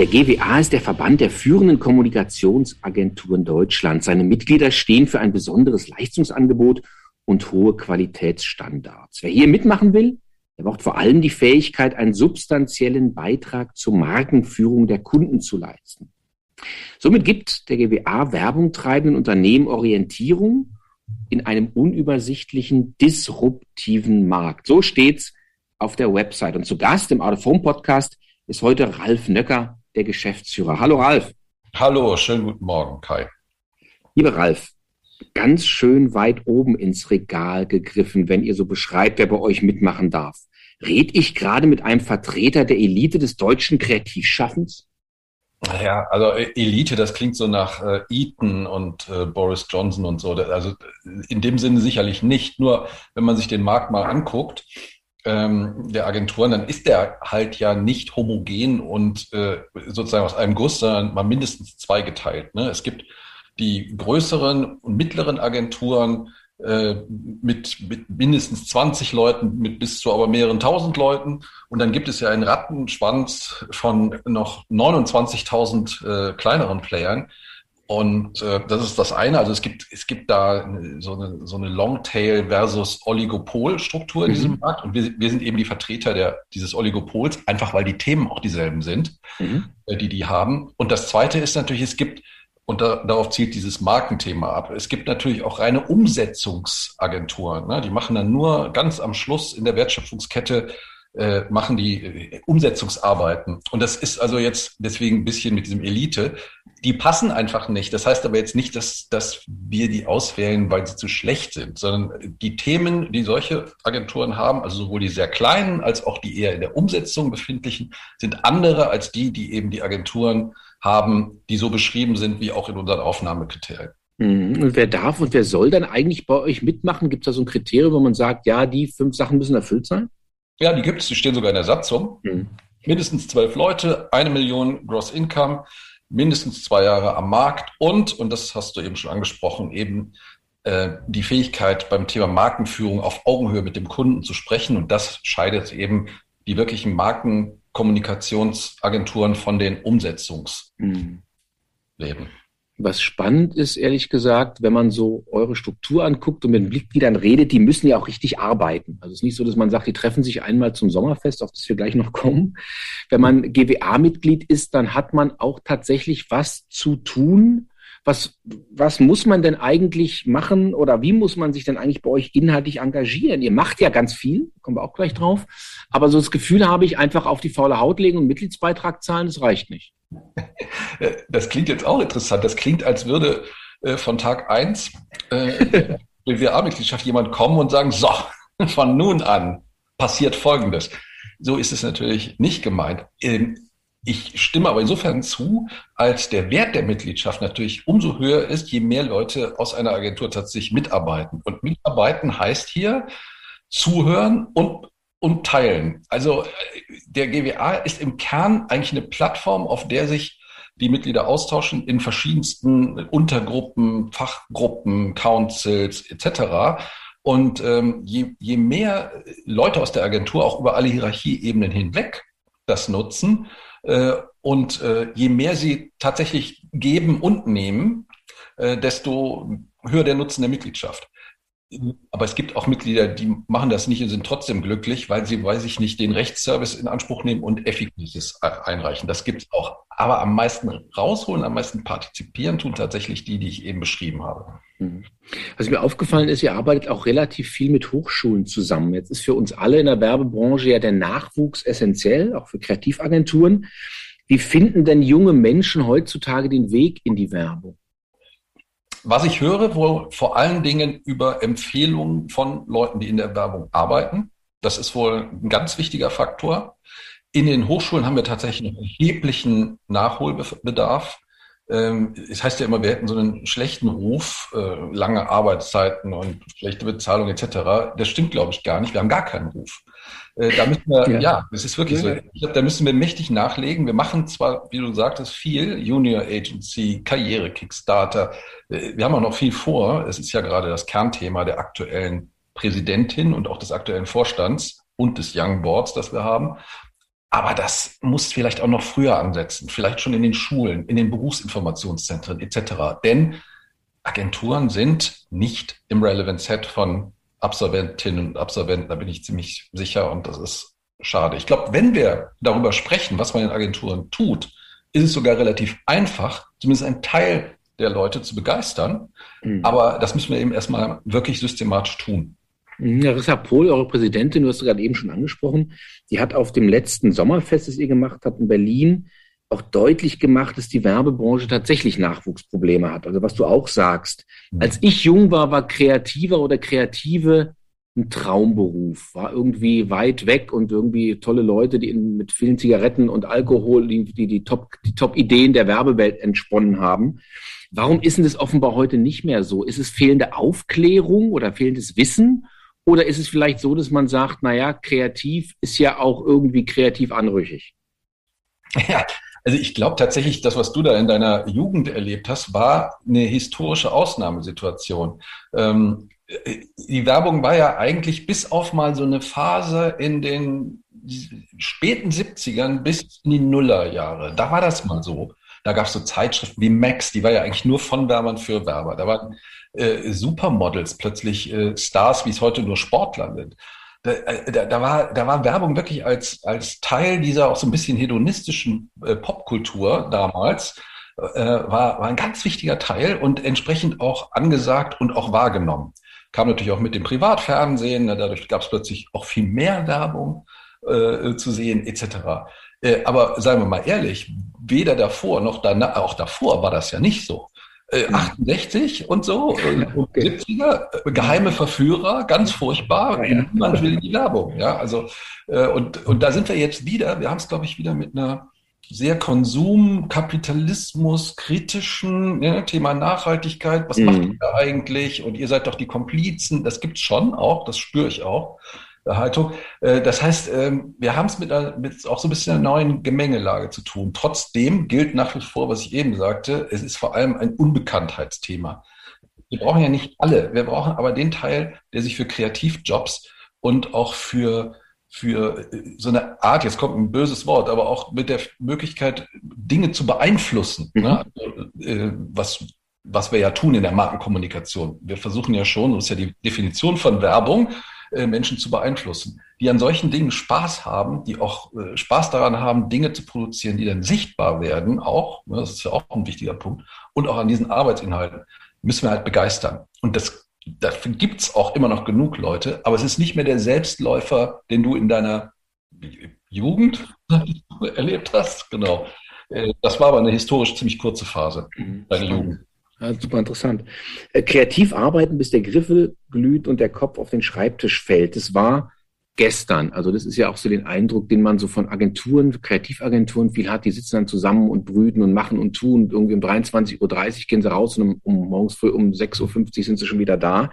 Der GWA ist der Verband der führenden Kommunikationsagenturen Deutschlands. Seine Mitglieder stehen für ein besonderes Leistungsangebot und hohe Qualitätsstandards. Wer hier mitmachen will, der braucht vor allem die Fähigkeit, einen substanziellen Beitrag zur Markenführung der Kunden zu leisten. Somit gibt der GWA Werbung treibenden Unternehmen Orientierung in einem unübersichtlichen, disruptiven Markt. So steht's auf der Website. Und zu Gast im Out of Home Podcast ist heute Ralf Nöcker, der Geschäftsführer. Hallo Ralf. Hallo, schönen guten Morgen, Kai. Lieber Ralf, ganz schön weit oben ins Regal gegriffen, wenn ihr so beschreibt, wer bei euch mitmachen darf. Red ich gerade mit einem Vertreter der Elite des deutschen Kreativschaffens? Ja, also äh, Elite, das klingt so nach äh, Eton und äh, Boris Johnson und so. Also in dem Sinne sicherlich nicht. Nur wenn man sich den Markt mal anguckt, ähm, der Agenturen, dann ist der halt ja nicht homogen und äh, sozusagen aus einem Guss, sondern mal mindestens zweigeteilt. Ne? Es gibt die größeren und mittleren Agenturen äh, mit, mit mindestens 20 Leuten, mit bis zu aber mehreren tausend Leuten. Und dann gibt es ja einen Rattenschwanz von noch 29.000 äh, kleineren Playern. Und äh, das ist das eine. Also es gibt, es gibt da so eine, so eine Longtail versus Oligopol-Struktur in diesem mhm. Markt. Und wir, wir sind eben die Vertreter der, dieses Oligopols, einfach weil die Themen auch dieselben sind, mhm. äh, die die haben. Und das zweite ist natürlich, es gibt, und da, darauf zielt dieses Markenthema ab, es gibt natürlich auch reine Umsetzungsagenturen. Ne? Die machen dann nur ganz am Schluss in der Wertschöpfungskette äh, machen die äh, Umsetzungsarbeiten. Und das ist also jetzt deswegen ein bisschen mit diesem Elite die passen einfach nicht. Das heißt aber jetzt nicht, dass, dass wir die auswählen, weil sie zu schlecht sind, sondern die Themen, die solche Agenturen haben, also sowohl die sehr kleinen als auch die eher in der Umsetzung befindlichen, sind andere als die, die eben die Agenturen haben, die so beschrieben sind wie auch in unseren Aufnahmekriterien. Mhm. Und wer darf und wer soll dann eigentlich bei euch mitmachen? Gibt es da so ein Kriterium, wo man sagt, ja, die fünf Sachen müssen erfüllt sein? Ja, die gibt es, die stehen sogar in der Satzung. Mhm. Mindestens zwölf Leute, eine Million Gross Income, mindestens zwei Jahre am Markt und, und das hast du eben schon angesprochen, eben äh, die Fähigkeit beim Thema Markenführung auf Augenhöhe mit dem Kunden zu sprechen. Und das scheidet eben die wirklichen Markenkommunikationsagenturen von den Umsetzungsleben. Mhm. Was spannend ist, ehrlich gesagt, wenn man so eure Struktur anguckt und mit den Mitgliedern redet, die müssen ja auch richtig arbeiten. Also es ist nicht so, dass man sagt, die treffen sich einmal zum Sommerfest, auf das wir gleich noch kommen. Wenn man GWA-Mitglied ist, dann hat man auch tatsächlich was zu tun. Was, was muss man denn eigentlich machen oder wie muss man sich denn eigentlich bei euch inhaltlich engagieren? Ihr macht ja ganz viel, kommen wir auch gleich drauf. Aber so das Gefühl habe ich, einfach auf die faule Haut legen und Mitgliedsbeitrag zahlen, das reicht nicht. Das klingt jetzt auch interessant. Das klingt, als würde äh, von Tag eins äh, BWA-Mitgliedschaft jemand kommen und sagen, so, von nun an passiert Folgendes. So ist es natürlich nicht gemeint. Ähm, ich stimme aber insofern zu, als der Wert der Mitgliedschaft natürlich umso höher ist, je mehr Leute aus einer Agentur tatsächlich mitarbeiten. Und mitarbeiten heißt hier zuhören und und teilen. Also der GWA ist im Kern eigentlich eine Plattform, auf der sich die Mitglieder austauschen in verschiedensten Untergruppen, Fachgruppen, Councils etc. Und ähm, je, je mehr Leute aus der Agentur auch über alle Hierarchieebenen hinweg das nutzen äh, und äh, je mehr sie tatsächlich geben und nehmen, äh, desto höher der Nutzen der Mitgliedschaft. Aber es gibt auch Mitglieder, die machen das nicht und sind trotzdem glücklich, weil sie, weiß ich nicht, den Rechtsservice in Anspruch nehmen und Effektives einreichen. Das gibt es auch. Aber am meisten rausholen, am meisten partizipieren tun tatsächlich die, die ich eben beschrieben habe. Mhm. Was mir aufgefallen ist, ihr arbeitet auch relativ viel mit Hochschulen zusammen. Jetzt ist für uns alle in der Werbebranche ja der Nachwuchs essentiell, auch für Kreativagenturen. Wie finden denn junge Menschen heutzutage den Weg in die Werbung? Was ich höre, wohl vor allen Dingen über Empfehlungen von Leuten, die in der Werbung arbeiten. Das ist wohl ein ganz wichtiger Faktor. In den Hochschulen haben wir tatsächlich einen erheblichen Nachholbedarf. Ähm, es heißt ja immer, wir hätten so einen schlechten Ruf, äh, lange Arbeitszeiten und schlechte Bezahlung etc. Das stimmt, glaube ich, gar nicht. Wir haben gar keinen Ruf. Äh, da müssen wir, ja, ja das ist wirklich ja. so. Ich glaube, da müssen wir mächtig nachlegen. Wir machen zwar, wie du sagtest, viel Junior Agency, Karriere, Kickstarter. Äh, wir haben auch noch viel vor. Es ist ja gerade das Kernthema der aktuellen Präsidentin und auch des aktuellen Vorstands und des Young Boards, das wir haben. Aber das muss vielleicht auch noch früher ansetzen, vielleicht schon in den Schulen, in den Berufsinformationszentren etc. Denn Agenturen sind nicht im Relevant Set von Absolventinnen und Absolventen, da bin ich ziemlich sicher und das ist schade. Ich glaube, wenn wir darüber sprechen, was man in Agenturen tut, ist es sogar relativ einfach, zumindest ein Teil der Leute zu begeistern. Mhm. Aber das müssen wir eben erstmal wirklich systematisch tun. Larissa Pohl, eure Präsidentin, du hast gerade eben schon angesprochen, die hat auf dem letzten Sommerfest, das ihr gemacht habt in Berlin, auch deutlich gemacht, dass die Werbebranche tatsächlich Nachwuchsprobleme hat. Also was du auch sagst. Mhm. Als ich jung war, war Kreativer oder Kreative ein Traumberuf, war irgendwie weit weg und irgendwie tolle Leute, die in, mit vielen Zigaretten und Alkohol die die, die Top die Top Ideen der Werbewelt entsponnen haben. Warum ist denn das offenbar heute nicht mehr so? Ist es fehlende Aufklärung oder fehlendes Wissen? Oder ist es vielleicht so, dass man sagt, na ja, kreativ ist ja auch irgendwie kreativ anrüchig? Ja, also ich glaube tatsächlich, das, was du da in deiner Jugend erlebt hast, war eine historische Ausnahmesituation. Ähm, die Werbung war ja eigentlich bis auf mal so eine Phase in den späten 70ern bis in die Nullerjahre. Da war das mal so. Da gab es so Zeitschriften wie Max, die war ja eigentlich nur von Werbern für Werber. Da waren äh, Supermodels plötzlich äh, Stars, wie es heute nur Sportler sind. Da, äh, da, da, war, da war Werbung wirklich als, als Teil dieser auch so ein bisschen hedonistischen äh, Popkultur damals, äh, war, war ein ganz wichtiger Teil und entsprechend auch angesagt und auch wahrgenommen. Kam natürlich auch mit dem Privatfernsehen, ne, dadurch gab es plötzlich auch viel mehr Werbung äh, zu sehen, etc. Äh, aber seien wir mal ehrlich, weder davor noch danach, auch davor war das ja nicht so. Äh, 68 und so, äh, okay. 70er, äh, geheime Verführer, ganz furchtbar. Ja, ja. Niemand will die Werbung. Ja, also äh, und und da sind wir jetzt wieder. Wir haben es, glaube ich, wieder mit einer sehr Konsum, Kapitalismus, kritischen ja, Thema Nachhaltigkeit. Was mhm. macht ihr da eigentlich? Und ihr seid doch die Komplizen. Das gibt's schon auch. Das spüre ich auch. Haltung. Äh, das heißt, ähm, wir haben es mit, mit auch so ein bisschen einer neuen Gemengelage zu tun. Trotzdem gilt nach wie vor, was ich eben sagte, es ist vor allem ein Unbekanntheitsthema. Wir brauchen ja nicht alle, wir brauchen aber den Teil, der sich für Kreativjobs und auch für, für äh, so eine Art, jetzt kommt ein böses Wort, aber auch mit der Möglichkeit, Dinge zu beeinflussen, mhm. ne? Also, äh, was, was wir ja tun in der Markenkommunikation. Wir versuchen ja schon, das ist ja die Definition von Werbung, äh, Menschen zu beeinflussen, die an solchen Dingen Spaß haben, die auch äh, Spaß daran haben, Dinge zu produzieren, die dann sichtbar werden, auch, ne, das ist ja auch ein wichtiger Punkt, und auch an diesen Arbeitsinhalten müssen wir halt begeistern. Und das dafür gibt's auch immer noch genug Leute, aber es ist nicht mehr der Selbstläufer, den du in deiner Jugend erlebt hast. Genau. Äh, das war aber eine historisch ziemlich kurze Phase, mhm. deine Jugend. Ja, super interessant. Äh, kreativ arbeiten, bis der Griffel glüht und der Kopf auf den Schreibtisch fällt. Das war gestern. Also das ist ja auch so den Eindruck, den man so von Agenturen, Kreativagenturen viel hat. Die sitzen dann zusammen und brüten und machen und tun. Und irgendwie um 23.30 Uhr gehen sie raus und um, um morgens früh um 6.50 Uhr sind sie schon wieder da.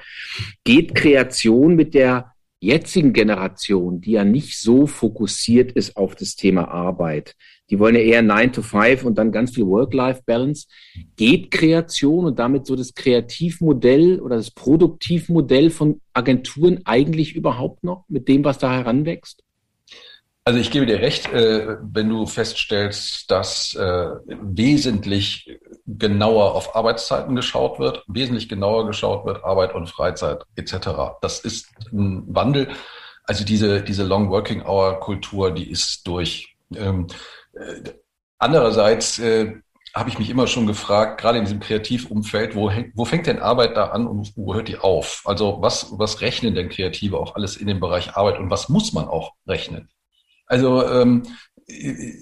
Geht Kreation mit der jetzigen Generation, die ja nicht so fokussiert ist auf das Thema Arbeit, die wollen ja eher 9 to 5 und dann ganz viel Work-Life-Balance. Geht Kreation und damit so das Kreativmodell oder das Produktivmodell von Agenturen eigentlich überhaupt noch mit dem, was da heranwächst? Also ich gebe dir recht, äh, wenn du feststellst, dass äh, wesentlich genauer auf Arbeitszeiten geschaut wird, wesentlich genauer geschaut wird, Arbeit und Freizeit etc. Das ist ein Wandel. Also diese, diese Long Working Hour Kultur, die ist durch. Ähm, äh, andererseits äh, habe ich mich immer schon gefragt, gerade in diesem Kreativumfeld, wo, wo fängt denn Arbeit da an und wo hört die auf? Also was, was rechnen denn Kreative auch alles in dem Bereich Arbeit und was muss man auch rechnen? Also ähm,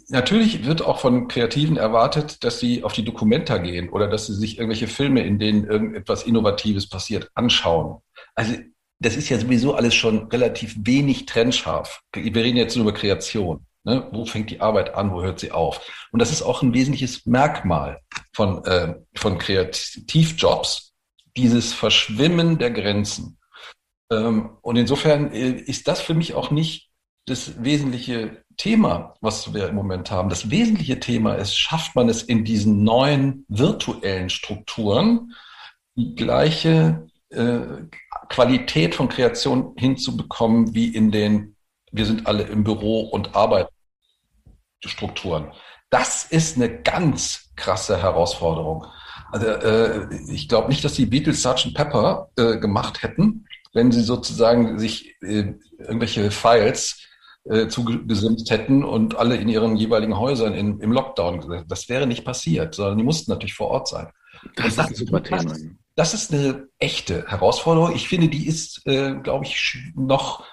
natürlich wird auch von Kreativen erwartet, dass sie auf die Dokumenta gehen oder dass sie sich irgendwelche Filme, in denen irgendetwas Innovatives passiert, anschauen. Also das ist ja sowieso alles schon relativ wenig trennscharf. Wir reden jetzt nur über Kreation. Ne? Wo fängt die Arbeit an, wo hört sie auf? Und das ist auch ein wesentliches Merkmal von, äh, von Kreativjobs, dieses Verschwimmen der Grenzen. Ähm, und insofern äh, ist das für mich auch nicht das wesentliche Thema, was wir im Moment haben. Das wesentliche Thema ist, schafft man es in diesen neuen virtuellen Strukturen, die gleiche äh, Qualität von Kreation hinzubekommen wie in den, wir sind alle im Büro und arbeiten Strukturen. Das ist eine ganz krasse Herausforderung. Also äh, ich glaube nicht, dass die Beatles Sgt. Pepper äh, gemacht hätten, wenn sie sozusagen sich äh, irgendwelche Files äh, zugesimst hätten und alle in ihren jeweiligen Häusern in, im Lockdown. Das wäre nicht passiert, sondern die mussten natürlich vor Ort sein. Das, das ist ein super Thema. Das, das ist eine echte Herausforderung. Ich finde, die ist, äh, glaube ich, noch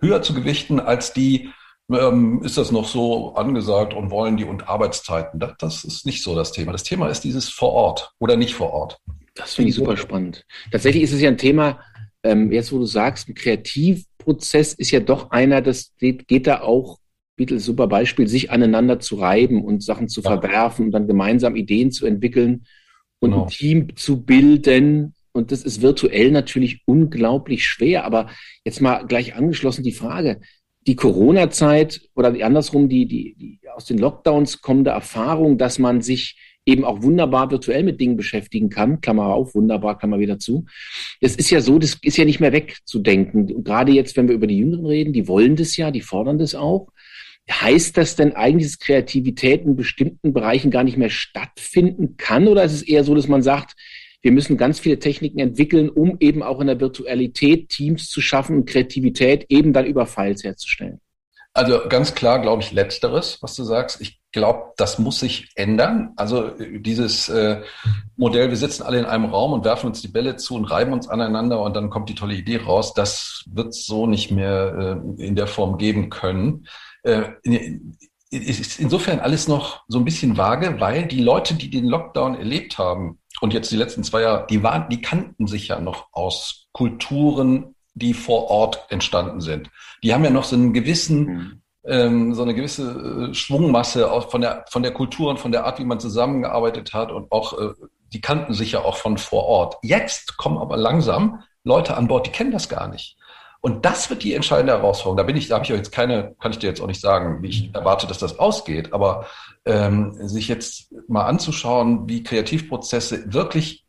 höher zu gewichten als die, ähm, ist das noch so angesagt und wollen die und Arbeitszeiten. Das, das ist nicht so das Thema. Das Thema ist dieses vor Ort oder nicht vor Ort. Das finde ich super spannend. Tatsächlich ist es ja ein Thema, ähm, jetzt wo du sagst, ein Kreativprozess ist ja doch einer, das geht, geht da auch, Beatles super Beispiel, sich aneinander zu reiben und Sachen zu ja. verwerfen und dann gemeinsam Ideen zu entwickeln und genau. ein Team zu bilden. Und das ist virtuell natürlich unglaublich schwer. Aber jetzt mal gleich angeschlossen die Frage, die Corona-Zeit oder andersrum die, die, die aus den Lockdowns kommende Erfahrung, dass man sich eben auch wunderbar virtuell mit Dingen beschäftigen kann, Klammer auf, wunderbar, Klammer wieder zu. Das ist ja so, das ist ja nicht mehr wegzudenken. gerade jetzt, wenn wir über die Jüngeren reden, die wollen das ja, die fordern das auch. Heißt das denn eigentlich, dass Kreativität in bestimmten Bereichen gar nicht mehr stattfinden kann? Oder ist es eher so, dass man sagt, wir müssen ganz viele Techniken entwickeln, um eben auch in der Virtualität Teams zu schaffen und Kreativität eben dann über Files herzustellen? Also ganz klar, glaube ich, letzteres, was du sagst. Ich glaube, das muss sich ändern. Also dieses äh, Modell, wir sitzen alle in einem Raum und werfen uns die Bälle zu und reiben uns aneinander und dann kommt die tolle Idee raus, das wird so nicht mehr äh, in der Form geben können. Äh, ist insofern alles noch so ein bisschen vage, weil die Leute, die den Lockdown erlebt haben und jetzt die letzten zwei Jahre, die waren, die kannten sich ja noch aus Kulturen, die vor Ort entstanden sind. Die haben ja noch so einen gewissen, mhm. Ähm, so eine gewisse äh, Schwungmasse auch von der von der Kultur und von der Art, wie man zusammengearbeitet hat und auch äh, die kannten sich ja auch von vor Ort. Jetzt kommen aber langsam Leute an Bord, die kennen das gar nicht. Und das wird die entscheidende Herausforderung. Da bin ich, da habe ich jetzt keine, kann ich dir jetzt auch nicht sagen, wie ich mhm. erwarte, dass das ausgeht. Aber ähm, sich jetzt mal anzuschauen, wie Kreativprozesse wirklich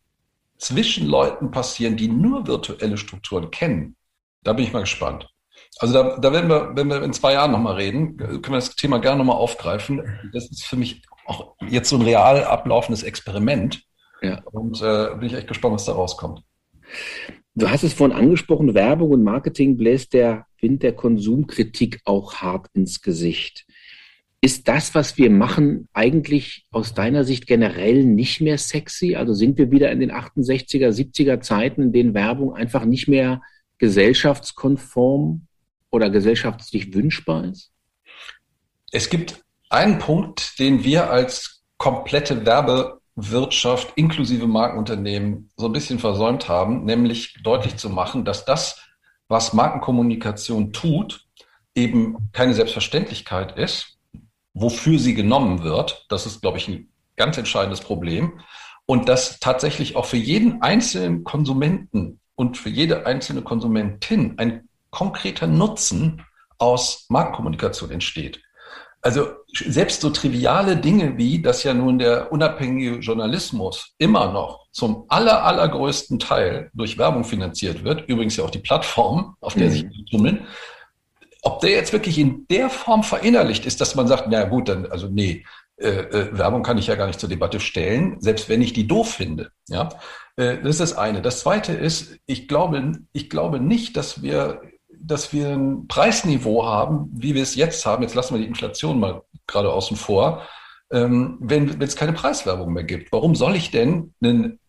zwischen Leuten passieren, die nur virtuelle Strukturen kennen, da bin ich mal gespannt. Also da, da werden wir, wenn wir in zwei Jahren nochmal reden, können wir das Thema gerne nochmal aufgreifen. Das ist für mich auch jetzt so ein real ablaufendes Experiment. Ja. Und äh, bin ich echt gespannt, was da rauskommt. Du hast es vorhin angesprochen, Werbung und Marketing bläst der Wind der Konsumkritik auch hart ins Gesicht. Ist das, was wir machen, eigentlich aus deiner Sicht generell nicht mehr sexy? Also sind wir wieder in den 68er, 70er Zeiten, in denen Werbung einfach nicht mehr gesellschaftskonform oder gesellschaftlich wünschbar ist? Es gibt einen Punkt, den wir als komplette Werbe Wirtschaft inklusive Markenunternehmen so ein bisschen versäumt haben, nämlich deutlich zu machen, dass das, was Markenkommunikation tut, eben keine Selbstverständlichkeit ist, wofür sie genommen wird. Das ist, glaube ich, ein ganz entscheidendes Problem. Und dass tatsächlich auch für jeden einzelnen Konsumenten und für jede einzelne Konsumentin ein konkreter Nutzen aus Markenkommunikation entsteht. Also selbst so triviale Dinge wie, dass ja nun der unabhängige Journalismus immer noch zum aller, allergrößten Teil durch Werbung finanziert wird, übrigens ja auch die Plattform, auf der mhm. sich die tummeln, ob der jetzt wirklich in der Form verinnerlicht ist, dass man sagt, na gut, dann, also nee, äh, äh, Werbung kann ich ja gar nicht zur Debatte stellen, selbst wenn ich die doof finde. Ja, äh, das ist das eine. Das zweite ist, ich glaube, ich glaube nicht, dass wir dass wir ein Preisniveau haben, wie wir es jetzt haben, jetzt lassen wir die Inflation mal gerade außen vor, ähm, wenn es keine Preiswerbung mehr gibt. Warum soll ich denn einen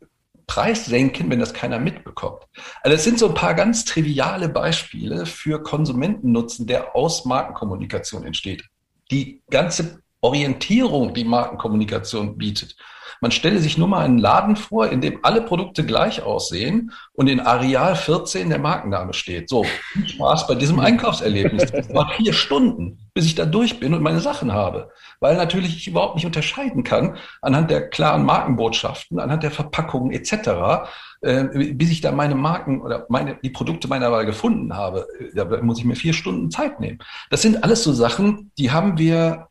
Preis senken, wenn das keiner mitbekommt? Also es sind so ein paar ganz triviale Beispiele für Konsumentennutzen, der aus Markenkommunikation entsteht. Die ganze Orientierung, die Markenkommunikation bietet, man stelle sich nur mal einen Laden vor, in dem alle Produkte gleich aussehen und in Areal 14 der Markenname steht. So, Spaß bei diesem Einkaufserlebnis. Das war vier Stunden, bis ich da durch bin und meine Sachen habe. Weil natürlich ich überhaupt nicht unterscheiden kann anhand der klaren Markenbotschaften, anhand der Verpackungen etc., äh, bis ich da meine Marken oder meine, die Produkte meiner Wahl gefunden habe. Da muss ich mir vier Stunden Zeit nehmen. Das sind alles so Sachen, die haben wir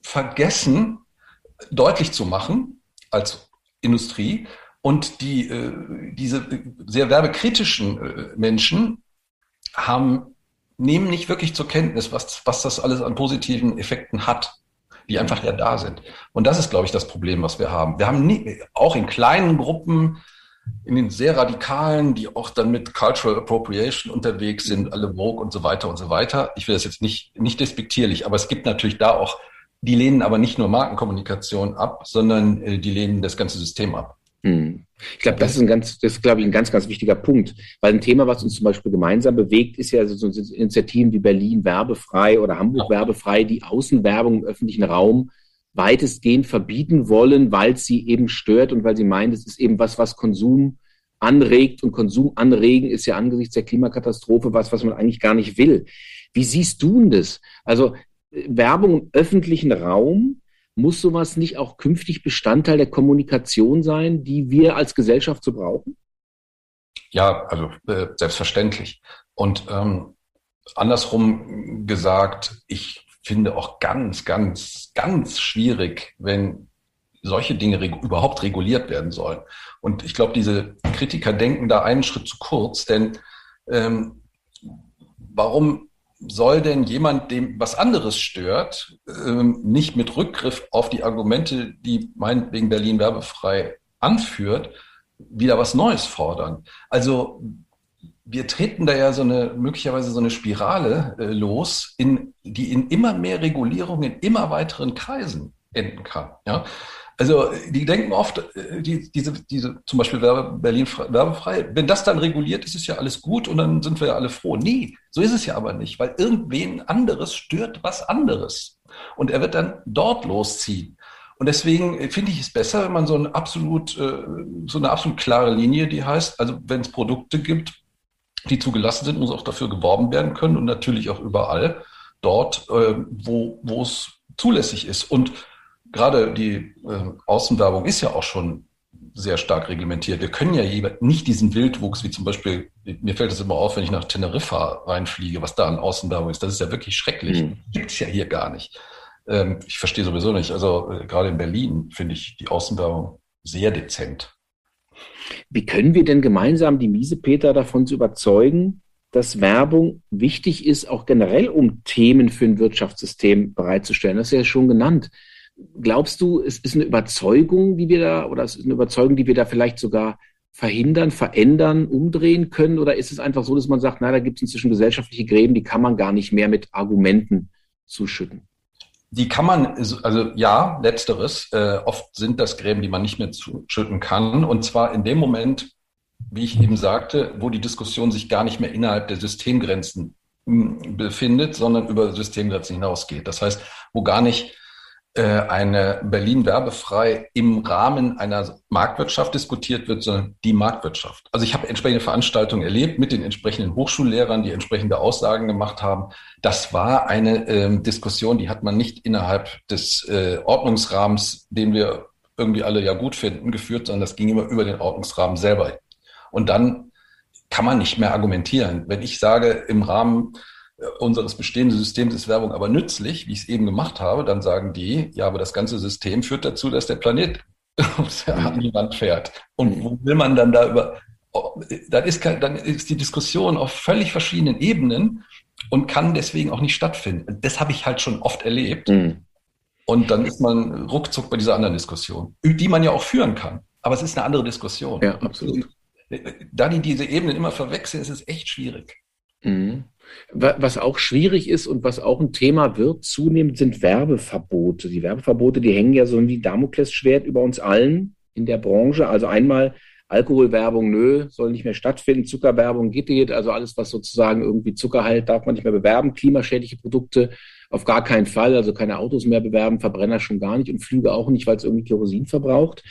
vergessen deutlich zu machen als Industrie. Und die, äh, diese sehr werbekritischen äh, Menschen haben, nehmen nicht wirklich zur Kenntnis, was, was das alles an positiven Effekten hat. die einfach ja da sind. Und das ist, glaube ich, das Problem, was wir haben. Wir haben nie, auch in kleinen Gruppen, in den sehr radikalen, die auch dann mit Cultural Appropriation unterwegs sind, alle Vogue und so weiter und so weiter. Ich will das jetzt nicht, nicht despektierlich, aber es gibt natürlich da auch, die lehnen aber nicht nur Markenkommunikation ab, sondern äh, die lehnen das ganze System ab. Hm. Ich glaube, das ist ein ganz, das ist, glaube ich, ein ganz, ganz wichtiger Punkt. Weil ein Thema, was uns zum Beispiel gemeinsam bewegt, ist ja so Initiativen wie Berlin werbefrei oder Hamburg werbefrei, die Außenwerbung im öffentlichen Raum weitestgehend verbieten wollen, weil sie eben stört und weil sie meint, es ist eben was, was Konsum anregt und Konsum anregen ist ja angesichts der Klimakatastrophe was, was man eigentlich gar nicht will. Wie siehst du denn das? Also Werbung im öffentlichen Raum, muss sowas nicht auch künftig Bestandteil der Kommunikation sein, die wir als Gesellschaft so brauchen? Ja, also äh, selbstverständlich. Und ähm, andersrum gesagt, ich finde auch ganz, ganz, ganz schwierig, wenn solche Dinge reg überhaupt reguliert werden sollen. Und ich glaube, diese Kritiker denken da einen Schritt zu kurz, denn ähm, warum soll denn jemand, dem was anderes stört, ähm, nicht mit Rückgriff auf die Argumente, die meinetwegen Berlin werbefrei anführt, wieder was Neues fordern? Also wir treten da ja so eine möglicherweise so eine Spirale äh, los, in, die in immer mehr Regulierung in immer weiteren Kreisen enden kann. Ja? Also die denken oft, äh, die, diese, diese zum Beispiel Werbe, Berlin werbefrei, wenn das dann reguliert ist, ist ja alles gut und dann sind wir ja alle froh. Nee, so ist es ja aber nicht, weil irgendwen anderes stört was anderes. Und er wird dann dort losziehen. Und deswegen finde ich es besser, wenn man so eine absolut, äh, so eine absolut klare Linie, die heißt, also wenn es Produkte gibt, die zugelassen sind, muss auch dafür geworben werden können und natürlich auch überall dort, äh, wo, wo es zulässig ist. Und gerade die äh, Außenwerbung ist ja auch schon sehr stark reglementiert. Wir können ja nicht diesen Wildwuchs, wie zum Beispiel, mir fällt es immer auf, wenn ich nach Teneriffa reinfliege, was da an Außenwerbung ist. Das ist ja wirklich schrecklich. Mhm. Gibt es ja hier gar nicht. Ähm, ich verstehe sowieso nicht. Also äh, gerade in Berlin finde ich die Außenwerbung sehr dezent. Wie können wir denn gemeinsam die Miesepeter davon zu überzeugen, dass Werbung wichtig ist, auch generell um Themen für ein Wirtschaftssystem bereitzustellen? Das ist ja schon genannt. Glaubst du, es ist eine Überzeugung, die wir da, oder es ist eine Überzeugung, die wir da vielleicht sogar verhindern, verändern, umdrehen können? Oder ist es einfach so, dass man sagt, na, da gibt es inzwischen gesellschaftliche Gräben, die kann man gar nicht mehr mit Argumenten zuschütten? Die kann man, also ja, letzteres. Äh, oft sind das Gräben, die man nicht mehr zuschütten kann. Und zwar in dem Moment, wie ich eben sagte, wo die Diskussion sich gar nicht mehr innerhalb der Systemgrenzen hm, befindet, sondern über Systemgrenzen hinausgeht. Das heißt, wo gar nicht eine Berlin werbefrei im Rahmen einer Marktwirtschaft diskutiert wird, sondern die Marktwirtschaft. Also ich habe entsprechende Veranstaltungen erlebt mit den entsprechenden Hochschullehrern, die entsprechende Aussagen gemacht haben. Das war eine ähm, Diskussion, die hat man nicht innerhalb des äh, Ordnungsrahmens, den wir irgendwie alle ja gut finden, geführt, sondern das ging immer über den Ordnungsrahmen selber. Und dann kann man nicht mehr argumentieren. Wenn ich sage, im Rahmen unseres bestehenden Systems ist Werbung aber nützlich, wie ich es eben gemacht habe, dann sagen die, ja, aber das ganze System führt dazu, dass der Planet an die Wand fährt. Und wo will man dann da über, dann ist, dann ist die Diskussion auf völlig verschiedenen Ebenen und kann deswegen auch nicht stattfinden. Das habe ich halt schon oft erlebt. Mhm. Und dann ist man ruckzuck bei dieser anderen Diskussion, die man ja auch führen kann. Aber es ist eine andere Diskussion. Ja, absolut. Da die diese Ebenen immer verwechseln, ist es echt schwierig. Mhm. Was auch schwierig ist und was auch ein Thema wird zunehmend, sind Werbeverbote. Die Werbeverbote, die hängen ja so wie Damoklesschwert über uns allen in der Branche. Also einmal Alkoholwerbung, nö, soll nicht mehr stattfinden. Zuckerwerbung geht. Also alles, was sozusagen irgendwie Zucker halt, darf man nicht mehr bewerben. Klimaschädliche Produkte auf gar keinen Fall. Also keine Autos mehr bewerben, Verbrenner schon gar nicht und Flüge auch nicht, weil es irgendwie Kerosin verbraucht.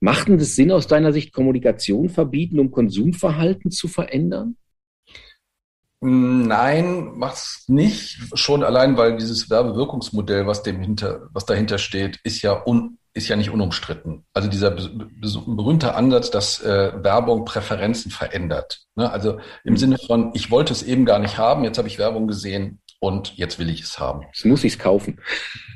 Macht denn das Sinn aus deiner Sicht, Kommunikation verbieten, um Konsumverhalten zu verändern? Nein, macht's nicht. Schon allein, weil dieses Werbewirkungsmodell, was dem hinter, was dahinter steht, ist ja un, ist ja nicht unumstritten. Also dieser berühmte Ansatz, dass äh, Werbung Präferenzen verändert. Ne? Also im Sinne von, ich wollte es eben gar nicht haben, jetzt habe ich Werbung gesehen und jetzt will ich es haben. Jetzt muss ich es kaufen.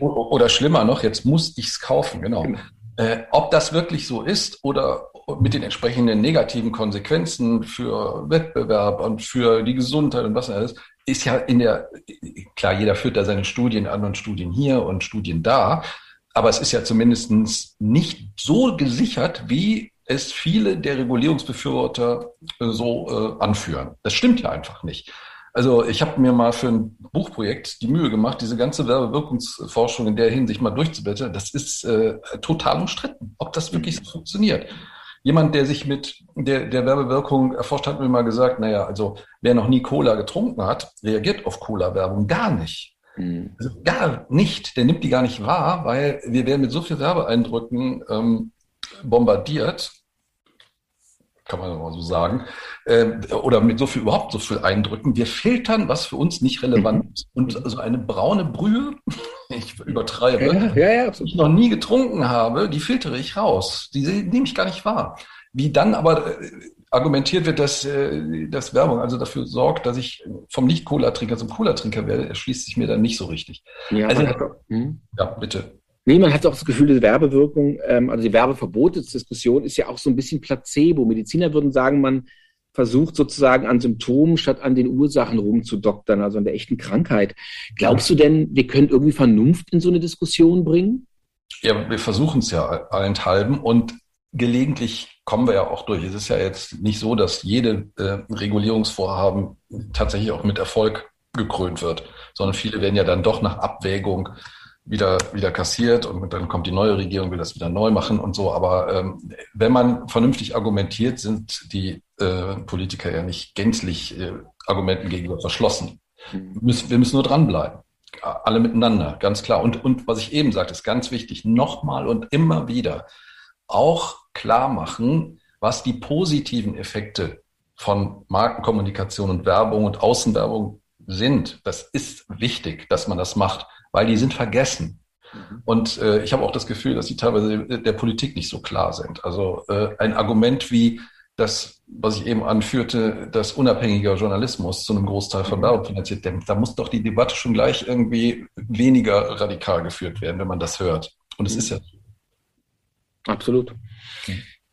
Oder schlimmer noch, jetzt muss ich es kaufen, genau. genau. Äh, ob das wirklich so ist oder mit den entsprechenden negativen Konsequenzen für Wettbewerb und für die Gesundheit und was alles, ist ja in der, klar, jeder führt da seine Studien an und Studien hier und Studien da, aber es ist ja zumindest nicht so gesichert, wie es viele der Regulierungsbefürworter äh, so äh, anführen. Das stimmt ja einfach nicht. Also ich habe mir mal für ein Buchprojekt die Mühe gemacht, diese ganze Werbewirkungsforschung in der Hinsicht mal durchzublättern. Das ist äh, total umstritten, ob das wirklich so funktioniert. Jemand, der sich mit der, der Werbewirkung erforscht hat, mir mal gesagt, naja, also wer noch nie Cola getrunken hat, reagiert auf Cola-Werbung gar nicht. Mhm. Also gar nicht. Der nimmt die gar nicht wahr, weil wir werden mit so viel Werbeeindrücken ähm, bombardiert, kann man mal so sagen, äh, oder mit so viel überhaupt so viel Eindrücken. Wir filtern, was für uns nicht relevant mhm. ist. Und also eine braune Brühe, ich übertreibe, ja, ja, ja, die ich noch nie getrunken habe, die filtere ich raus. Die nehme ich gar nicht wahr. Wie dann aber äh, argumentiert wird, dass, äh, dass Werbung also dafür sorgt, dass ich vom Nicht-Cola-Trinker zum Cola-Trinker werde, erschließt sich mir dann nicht so richtig. Ja, also, hm? ja bitte. Nee, man hat auch das Gefühl, die Werbewirkung, ähm, also die Werbeverbotsdiskussion ist ja auch so ein bisschen Placebo. Mediziner würden sagen, man versucht sozusagen an Symptomen statt an den Ursachen rumzudoktern, also an der echten Krankheit. Glaubst du denn, wir können irgendwie Vernunft in so eine Diskussion bringen? Ja, wir versuchen es ja allenthalben und gelegentlich kommen wir ja auch durch. Es ist ja jetzt nicht so, dass jede äh, Regulierungsvorhaben tatsächlich auch mit Erfolg gekrönt wird, sondern viele werden ja dann doch nach Abwägung wieder, wieder kassiert und dann kommt die neue Regierung, will das wieder neu machen und so. Aber ähm, wenn man vernünftig argumentiert, sind die äh, Politiker ja nicht gänzlich äh, Argumenten gegenüber verschlossen. Wir müssen, wir müssen nur dranbleiben. Alle miteinander, ganz klar. Und, und was ich eben sagte, ist ganz wichtig, nochmal und immer wieder auch klar machen, was die positiven Effekte von Markenkommunikation und Werbung und Außenwerbung sind. Das ist wichtig, dass man das macht weil die sind vergessen. Mhm. Und äh, ich habe auch das Gefühl, dass die teilweise der Politik nicht so klar sind. Also äh, ein Argument wie das, was ich eben anführte, dass unabhängiger Journalismus zu einem Großteil von mhm. Werbung finanziert, da muss doch die Debatte schon gleich irgendwie weniger radikal geführt werden, wenn man das hört. Und es mhm. ist ja. Absolut.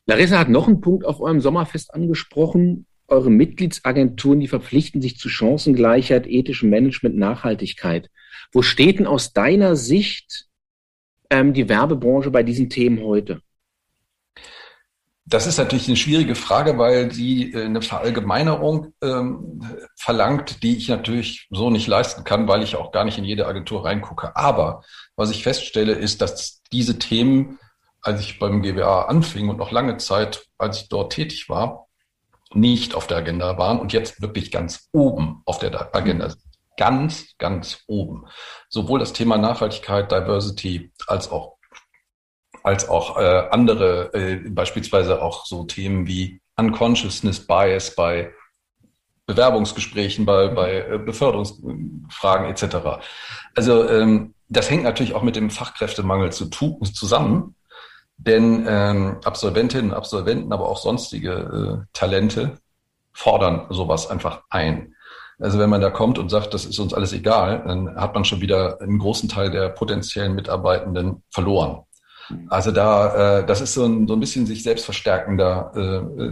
Larissa hat noch einen Punkt auf eurem Sommerfest angesprochen. Eure Mitgliedsagenturen, die verpflichten sich zu Chancengleichheit, ethischem Management, Nachhaltigkeit. Wo steht denn aus deiner Sicht ähm, die Werbebranche bei diesen Themen heute? Das ist natürlich eine schwierige Frage, weil sie äh, eine Verallgemeinerung ähm, verlangt, die ich natürlich so nicht leisten kann, weil ich auch gar nicht in jede Agentur reingucke. Aber was ich feststelle, ist, dass diese Themen, als ich beim GWA anfing und noch lange Zeit, als ich dort tätig war, nicht auf der Agenda waren und jetzt wirklich ganz oben auf der Agenda sind ganz, ganz oben. Sowohl das Thema Nachhaltigkeit, Diversity als auch als auch äh, andere, äh, beispielsweise auch so Themen wie Unconsciousness Bias bei Bewerbungsgesprächen, bei, bei äh, Beförderungsfragen etc. Also ähm, das hängt natürlich auch mit dem Fachkräftemangel zu zusammen, denn ähm, Absolventinnen und Absolventen, aber auch sonstige äh, Talente fordern sowas einfach ein. Also wenn man da kommt und sagt, das ist uns alles egal, dann hat man schon wieder einen großen Teil der potenziellen Mitarbeitenden verloren. Also da, äh, das ist so ein, so ein bisschen sich selbst verstärkender äh,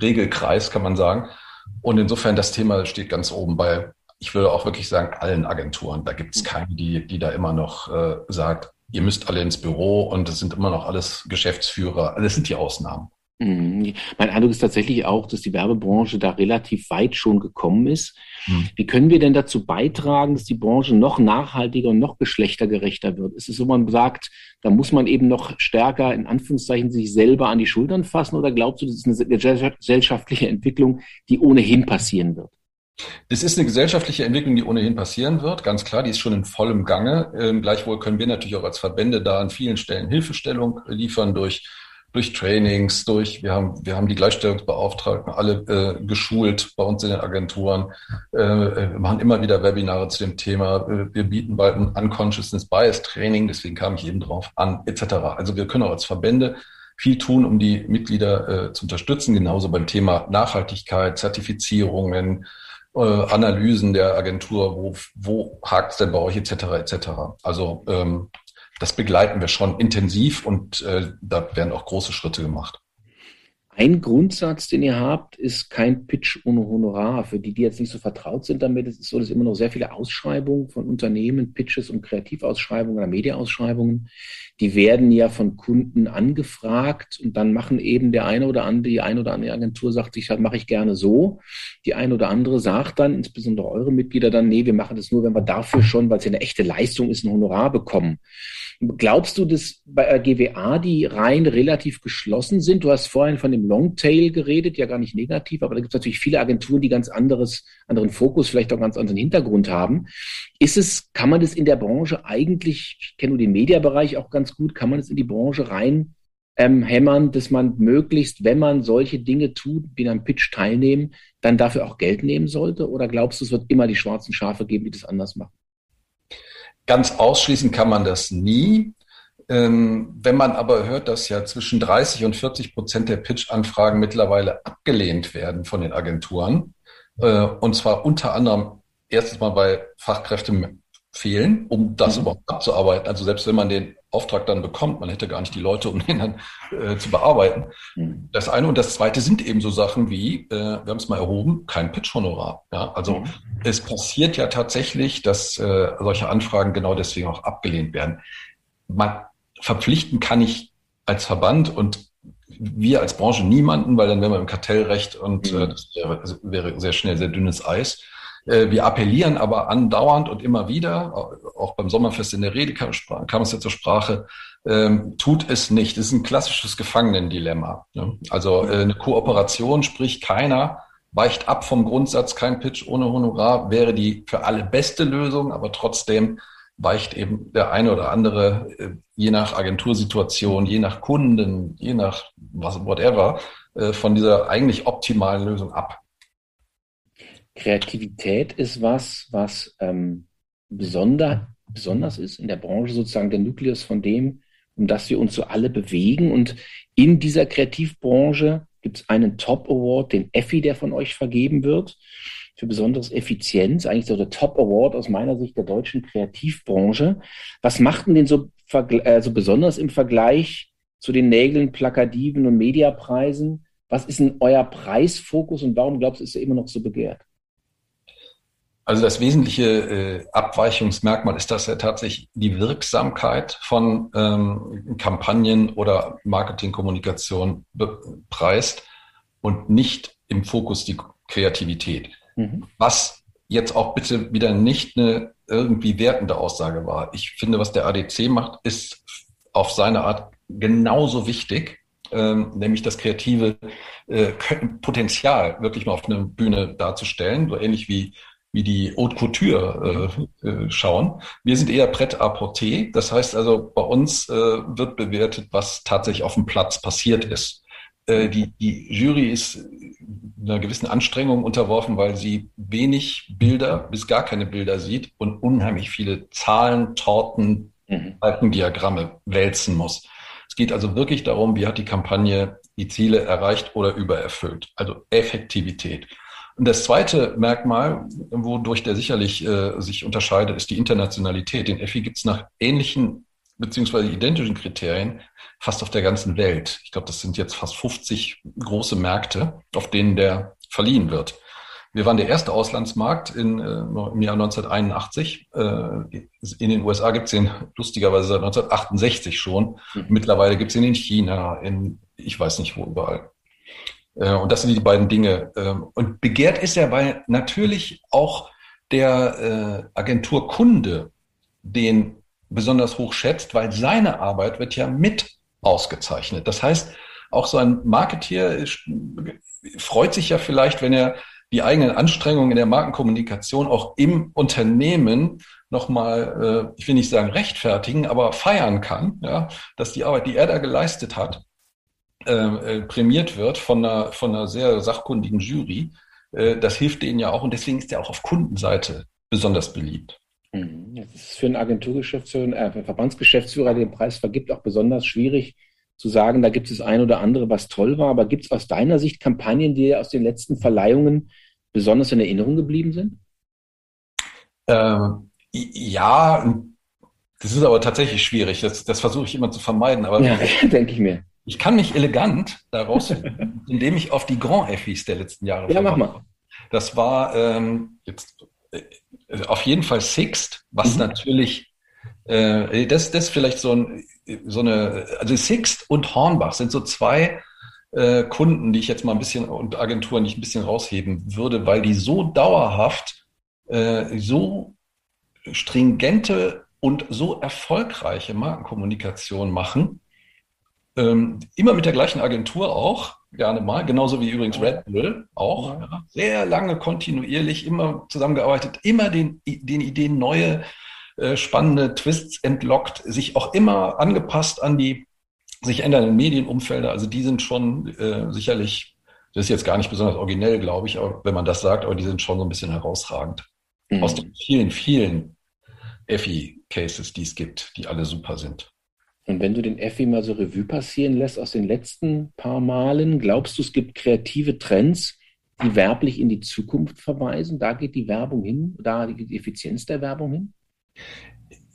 Regelkreis, kann man sagen. Und insofern das Thema steht ganz oben bei, ich würde auch wirklich sagen, allen Agenturen. Da gibt es keine, die, die da immer noch äh, sagt, ihr müsst alle ins Büro und es sind immer noch alles Geschäftsführer. Das sind die Ausnahmen. Mhm. Mein Eindruck ist tatsächlich auch, dass die Werbebranche da relativ weit schon gekommen ist. Mhm. Wie können wir denn dazu beitragen, dass die Branche noch nachhaltiger und noch geschlechtergerechter wird? Ist es so, man sagt, da muss man eben noch stärker in Anführungszeichen sich selber an die Schultern fassen oder glaubst du, das ist eine gesellschaftliche Entwicklung, die ohnehin passieren wird? Das ist eine gesellschaftliche Entwicklung, die ohnehin passieren wird, ganz klar, die ist schon in vollem Gange. Ähm, gleichwohl können wir natürlich auch als Verbände da an vielen Stellen Hilfestellung liefern durch durch Trainings, durch, wir haben, wir haben die Gleichstellungsbeauftragten alle äh, geschult bei uns in den Agenturen, äh, machen immer wieder Webinare zu dem Thema, äh, wir bieten bald ein Unconsciousness Bias Training, deswegen kam ich eben drauf an, etc. Also wir können auch als Verbände viel tun, um die Mitglieder äh, zu unterstützen, genauso beim Thema Nachhaltigkeit, Zertifizierungen, äh, Analysen der Agentur, wo, wo hakt es denn bei euch, etc. etc. Also ähm, das begleiten wir schon intensiv und äh, da werden auch große Schritte gemacht. Ein Grundsatz, den ihr habt, ist kein Pitch ohne Honorar. Für die, die jetzt nicht so vertraut sind damit, ist es so, dass immer noch sehr viele Ausschreibungen von Unternehmen, Pitches und Kreativausschreibungen oder Mediaausschreibungen, die werden ja von Kunden angefragt und dann machen eben der eine oder andere, die eine oder andere Agentur sagt sich, das mache ich gerne so. Die eine oder andere sagt dann, insbesondere eure Mitglieder dann, nee, wir machen das nur, wenn wir dafür schon, weil es ja eine echte Leistung ist, ein Honorar bekommen. Glaubst du, dass bei GWA die Reihen relativ geschlossen sind? Du hast vorhin von dem Longtail geredet, ja gar nicht negativ, aber da gibt es natürlich viele Agenturen, die ganz anderes, anderen Fokus, vielleicht auch ganz anderen Hintergrund haben. Ist es, kann man das in der Branche eigentlich, ich kenne nur den Mediabereich auch ganz gut, kann man das in die Branche rein ähm, hämmern, dass man möglichst, wenn man solche Dinge tut, wie einem Pitch teilnehmen, dann dafür auch Geld nehmen sollte? Oder glaubst du, es wird immer die schwarzen Schafe geben, die das anders machen? Ganz ausschließen kann man das nie. Ähm, wenn man aber hört, dass ja zwischen 30 und 40 Prozent der Pitch-Anfragen mittlerweile abgelehnt werden von den Agenturen, äh, und zwar unter anderem erstens mal bei Fachkräften fehlen, um das mhm. überhaupt abzuarbeiten. Also selbst wenn man den Auftrag dann bekommt, man hätte gar nicht die Leute, um den dann äh, zu bearbeiten. Mhm. Das eine und das zweite sind eben so Sachen wie, äh, wir haben es mal erhoben, kein Pitch-Honorar. Ja, also mhm. es passiert ja tatsächlich, dass äh, solche Anfragen genau deswegen auch abgelehnt werden. Man verpflichten kann ich als Verband und wir als Branche niemanden, weil dann wären wir im Kartellrecht und äh, mhm. das wäre, wäre sehr schnell sehr dünnes Eis. Äh, wir appellieren aber andauernd und immer wieder, auch beim Sommerfest in der Rede kam, kam es ja zur Sprache, ähm, tut es nicht. Das ist ein klassisches Gefangenendilemma. Ne? Also äh, eine Kooperation, sprich keiner weicht ab vom Grundsatz, kein Pitch ohne Honorar, wäre die für alle beste Lösung, aber trotzdem weicht eben der eine oder andere, äh, je nach Agentursituation, je nach Kunden, je nach was, whatever, äh, von dieser eigentlich optimalen Lösung ab. Kreativität ist was, was ähm, besonder, besonders ist in der Branche, sozusagen der Nukleus von dem, um das wir uns so alle bewegen. Und in dieser Kreativbranche gibt es einen Top Award, den Effi, der von euch vergeben wird, für besonderes Effizienz. Eigentlich so der Top Award aus meiner Sicht der deutschen Kreativbranche. Was macht denn den so, äh, so besonders im Vergleich zu den Nägeln, Plakativen und Mediapreisen? Was ist denn euer Preisfokus und warum glaubst du, ist er immer noch so begehrt? Also das wesentliche äh, Abweichungsmerkmal ist, dass er tatsächlich die Wirksamkeit von ähm, Kampagnen oder Marketingkommunikation preist und nicht im Fokus die Kreativität. Mhm. Was jetzt auch bitte wieder nicht eine irgendwie wertende Aussage war. Ich finde, was der ADC macht, ist auf seine Art genauso wichtig, ähm, nämlich das kreative äh, Potenzial wirklich mal auf einer Bühne darzustellen, so ähnlich wie wie die Haute Couture äh, äh, schauen. Wir sind eher Pret-à-Porter. Das heißt also, bei uns äh, wird bewertet, was tatsächlich auf dem Platz passiert ist. Äh, die, die Jury ist einer gewissen Anstrengung unterworfen, weil sie wenig Bilder bis gar keine Bilder sieht und unheimlich viele Zahlen, Torten, mhm. Balkendiagramme wälzen muss. Es geht also wirklich darum, wie hat die Kampagne die Ziele erreicht oder übererfüllt. Also Effektivität. Und das zweite Merkmal, wodurch der sicherlich äh, sich unterscheidet, ist die Internationalität. Den EFI gibt es nach ähnlichen beziehungsweise identischen Kriterien fast auf der ganzen Welt. Ich glaube, das sind jetzt fast 50 große Märkte, auf denen der verliehen wird. Wir waren der erste Auslandsmarkt in, äh, im Jahr 1981. Äh, in den USA gibt es den lustigerweise seit 1968 schon. Mhm. Mittlerweile gibt es ihn in China, in ich weiß nicht wo überall. Äh, und das sind die beiden Dinge. Ähm, und begehrt ist er, weil natürlich auch der äh, Agenturkunde den besonders hoch schätzt, weil seine Arbeit wird ja mit ausgezeichnet. Das heißt, auch so ein Marketeer freut sich ja vielleicht, wenn er die eigenen Anstrengungen in der Markenkommunikation auch im Unternehmen nochmal, äh, ich will nicht sagen rechtfertigen, aber feiern kann, ja, dass die Arbeit, die er da geleistet hat, ähm, äh, prämiert wird von einer, von einer sehr sachkundigen Jury. Äh, das hilft denen ja auch und deswegen ist er auch auf Kundenseite besonders beliebt. Mhm. Das ist für einen Agenturgeschäftsführer, äh, Verbandsgeschäftsführer, der den Preis vergibt, auch besonders schwierig zu sagen, da gibt es das ein oder andere, was toll war. Aber gibt es aus deiner Sicht Kampagnen, die aus den letzten Verleihungen besonders in Erinnerung geblieben sind? Ähm, ja, Das ist aber tatsächlich schwierig. Das, das versuche ich immer zu vermeiden. Aber ja, denke ich mir. Ich kann mich elegant daraus, indem ich auf die Grand Effis der letzten Jahre Ja, mach mal. Das war ähm, jetzt auf jeden Fall Sixt, was mhm. natürlich äh, das, das ist vielleicht so, ein, so eine, also Sixt und Hornbach sind so zwei äh, Kunden, die ich jetzt mal ein bisschen und Agenturen, die ich ein bisschen rausheben würde, weil die so dauerhaft, äh, so stringente und so erfolgreiche Markenkommunikation machen, ähm, immer mit der gleichen Agentur auch, gerne mal, genauso wie übrigens Red Bull auch. Ja. Sehr lange kontinuierlich, immer zusammengearbeitet, immer den, den Ideen neue, äh, spannende Twists entlockt, sich auch immer angepasst an die sich ändernden Medienumfelder. Also die sind schon äh, sicherlich, das ist jetzt gar nicht besonders originell, glaube ich, aber wenn man das sagt, aber die sind schon so ein bisschen herausragend. Mhm. Aus den vielen, vielen Effi-Cases, die es gibt, die alle super sind. Und wenn du den Effi mal so Revue passieren lässt aus den letzten paar Malen, glaubst du, es gibt kreative Trends, die werblich in die Zukunft verweisen? Da geht die Werbung hin, da geht die Effizienz der Werbung hin?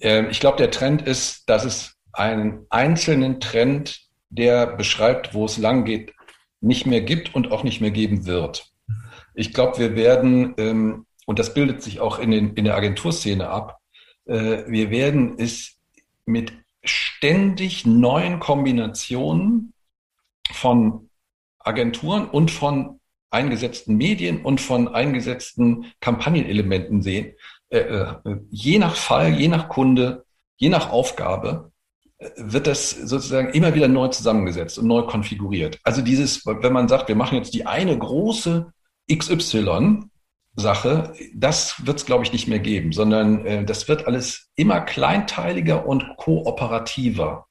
Ähm, ich glaube, der Trend ist, dass es einen einzelnen Trend, der beschreibt, wo es lang geht, nicht mehr gibt und auch nicht mehr geben wird. Ich glaube, wir werden, ähm, und das bildet sich auch in, den, in der Agenturszene ab, äh, wir werden es mit ständig neuen Kombinationen von Agenturen und von eingesetzten Medien und von eingesetzten Kampagnenelementen sehen. Äh, äh, je nach Fall, je nach Kunde, je nach Aufgabe äh, wird das sozusagen immer wieder neu zusammengesetzt und neu konfiguriert. Also dieses, wenn man sagt, wir machen jetzt die eine große XY, Sache, das wird es, glaube ich, nicht mehr geben, sondern äh, das wird alles immer kleinteiliger und kooperativer.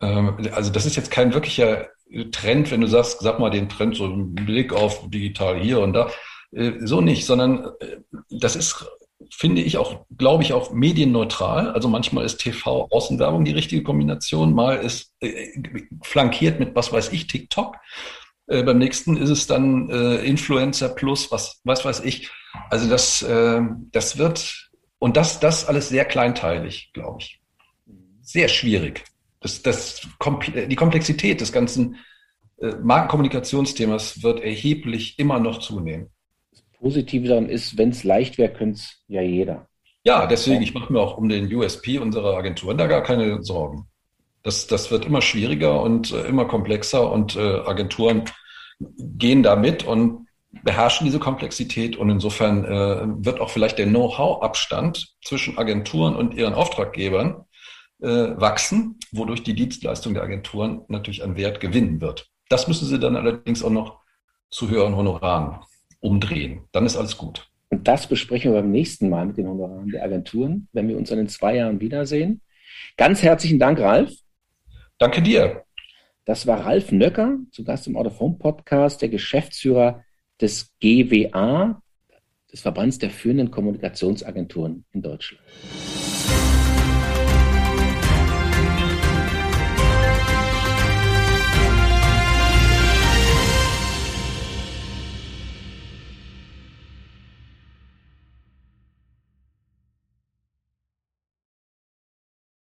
Ähm, also das ist jetzt kein wirklicher Trend, wenn du sagst, sag mal den Trend, so ein Blick auf digital hier und da. Äh, so nicht, sondern äh, das ist, finde ich auch, glaube ich, auch medienneutral. Also manchmal ist TV-Außenwerbung die richtige Kombination, mal ist äh, flankiert mit, was weiß ich, TikTok. Äh, beim nächsten ist es dann äh, Influencer plus, was, was weiß ich. Also das, äh, das wird, und das, das alles sehr kleinteilig, glaube ich. Sehr schwierig. Das, das, die Komplexität des ganzen äh, Markenkommunikationsthemas wird erheblich immer noch zunehmen. Das Positive daran ist, wenn es leicht wäre, könnte es ja jeder. Ja, deswegen, ich mache mir auch um den USP unserer Agenturen da gar keine Sorgen. Das, das wird immer schwieriger und äh, immer komplexer und äh, Agenturen gehen da mit und beherrschen diese Komplexität und insofern äh, wird auch vielleicht der Know-how-Abstand zwischen Agenturen und ihren Auftraggebern äh, wachsen, wodurch die Dienstleistung der Agenturen natürlich an Wert gewinnen wird. Das müssen sie dann allerdings auch noch zu höheren Honoraren umdrehen. Dann ist alles gut. Und das besprechen wir beim nächsten Mal mit den Honoraren der Agenturen, wenn wir uns in den zwei Jahren wiedersehen. Ganz herzlichen Dank, Ralf. Danke dir. Das war Ralf Nöcker, zu Gast im Autophone Podcast, der Geschäftsführer des GWA, des Verbands der führenden Kommunikationsagenturen in Deutschland.